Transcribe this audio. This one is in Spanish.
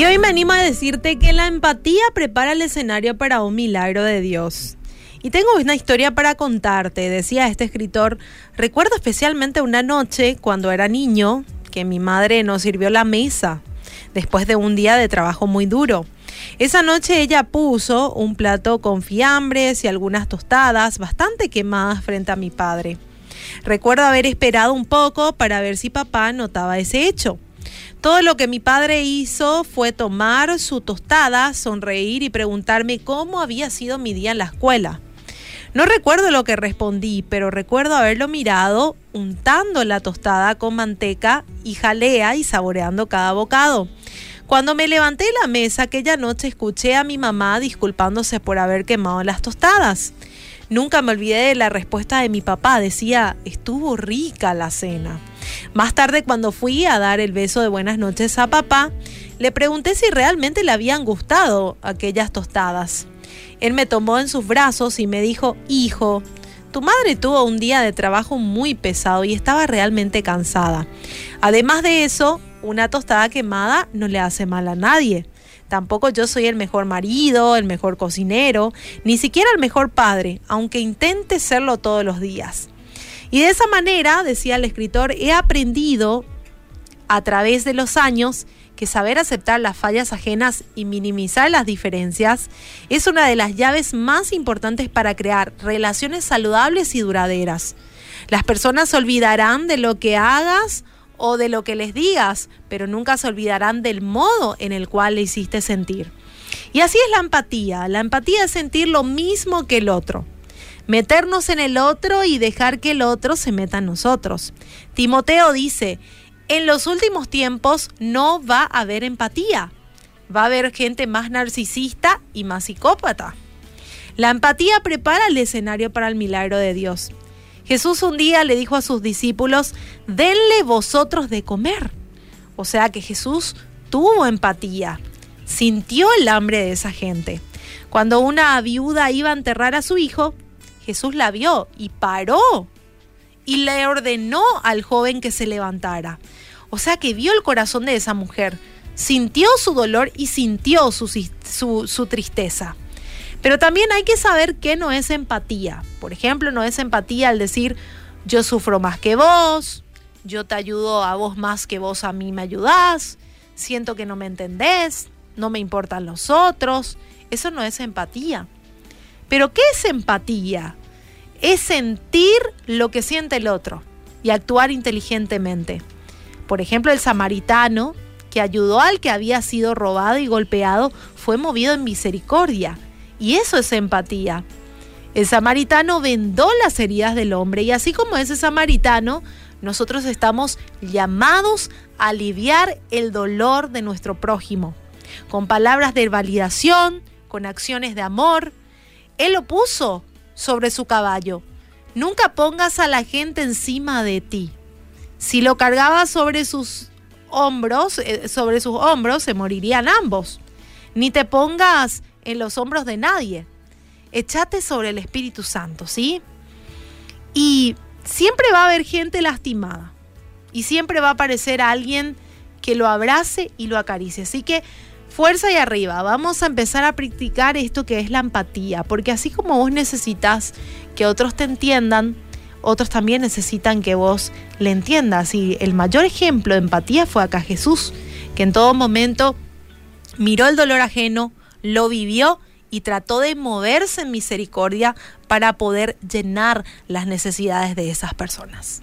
Y hoy me animo a decirte que la empatía prepara el escenario para un milagro de Dios. Y tengo una historia para contarte, decía este escritor. Recuerdo especialmente una noche cuando era niño que mi madre nos sirvió la mesa después de un día de trabajo muy duro. Esa noche ella puso un plato con fiambres y algunas tostadas bastante quemadas frente a mi padre. Recuerdo haber esperado un poco para ver si papá notaba ese hecho. Todo lo que mi padre hizo fue tomar su tostada, sonreír y preguntarme cómo había sido mi día en la escuela. No recuerdo lo que respondí, pero recuerdo haberlo mirado untando la tostada con manteca y jalea y saboreando cada bocado. Cuando me levanté de la mesa aquella noche escuché a mi mamá disculpándose por haber quemado las tostadas. Nunca me olvidé de la respuesta de mi papá. Decía, estuvo rica la cena. Más tarde, cuando fui a dar el beso de buenas noches a papá, le pregunté si realmente le habían gustado aquellas tostadas. Él me tomó en sus brazos y me dijo, hijo, tu madre tuvo un día de trabajo muy pesado y estaba realmente cansada. Además de eso, una tostada quemada no le hace mal a nadie. Tampoco yo soy el mejor marido, el mejor cocinero, ni siquiera el mejor padre, aunque intente serlo todos los días. Y de esa manera, decía el escritor, he aprendido a través de los años que saber aceptar las fallas ajenas y minimizar las diferencias es una de las llaves más importantes para crear relaciones saludables y duraderas. Las personas se olvidarán de lo que hagas o de lo que les digas, pero nunca se olvidarán del modo en el cual le hiciste sentir. Y así es la empatía. La empatía es sentir lo mismo que el otro. Meternos en el otro y dejar que el otro se meta en nosotros. Timoteo dice, en los últimos tiempos no va a haber empatía. Va a haber gente más narcisista y más psicópata. La empatía prepara el escenario para el milagro de Dios. Jesús un día le dijo a sus discípulos, denle vosotros de comer. O sea que Jesús tuvo empatía, sintió el hambre de esa gente. Cuando una viuda iba a enterrar a su hijo, Jesús la vio y paró y le ordenó al joven que se levantara. O sea que vio el corazón de esa mujer, sintió su dolor y sintió su, su, tristeza. Pero también hay que saber qué no es empatía. Por ejemplo, no es empatía al decir yo sufro más que vos, yo te ayudo a vos más que vos a mí me ayudás, siento que no me entendés, no me importan los otros. Eso no es empatía. Pero ¿qué es empatía? Es sentir lo que siente el otro y actuar inteligentemente. Por ejemplo, el samaritano que ayudó al que había sido robado y golpeado fue movido en misericordia. Y eso es empatía. El samaritano vendó las heridas del hombre y así como ese samaritano, nosotros estamos llamados a aliviar el dolor de nuestro prójimo, con palabras de validación, con acciones de amor. Él lo puso sobre su caballo. Nunca pongas a la gente encima de ti. Si lo cargaba sobre sus hombros, eh, sobre sus hombros, se morirían ambos. Ni te pongas en los hombros de nadie. Échate sobre el Espíritu Santo, ¿sí? Y siempre va a haber gente lastimada. Y siempre va a aparecer alguien que lo abrace y lo acaricie. Así que fuerza y arriba. Vamos a empezar a practicar esto que es la empatía. Porque así como vos necesitas que otros te entiendan, otros también necesitan que vos le entiendas. Y el mayor ejemplo de empatía fue acá Jesús, que en todo momento miró el dolor ajeno, lo vivió y trató de moverse en misericordia para poder llenar las necesidades de esas personas.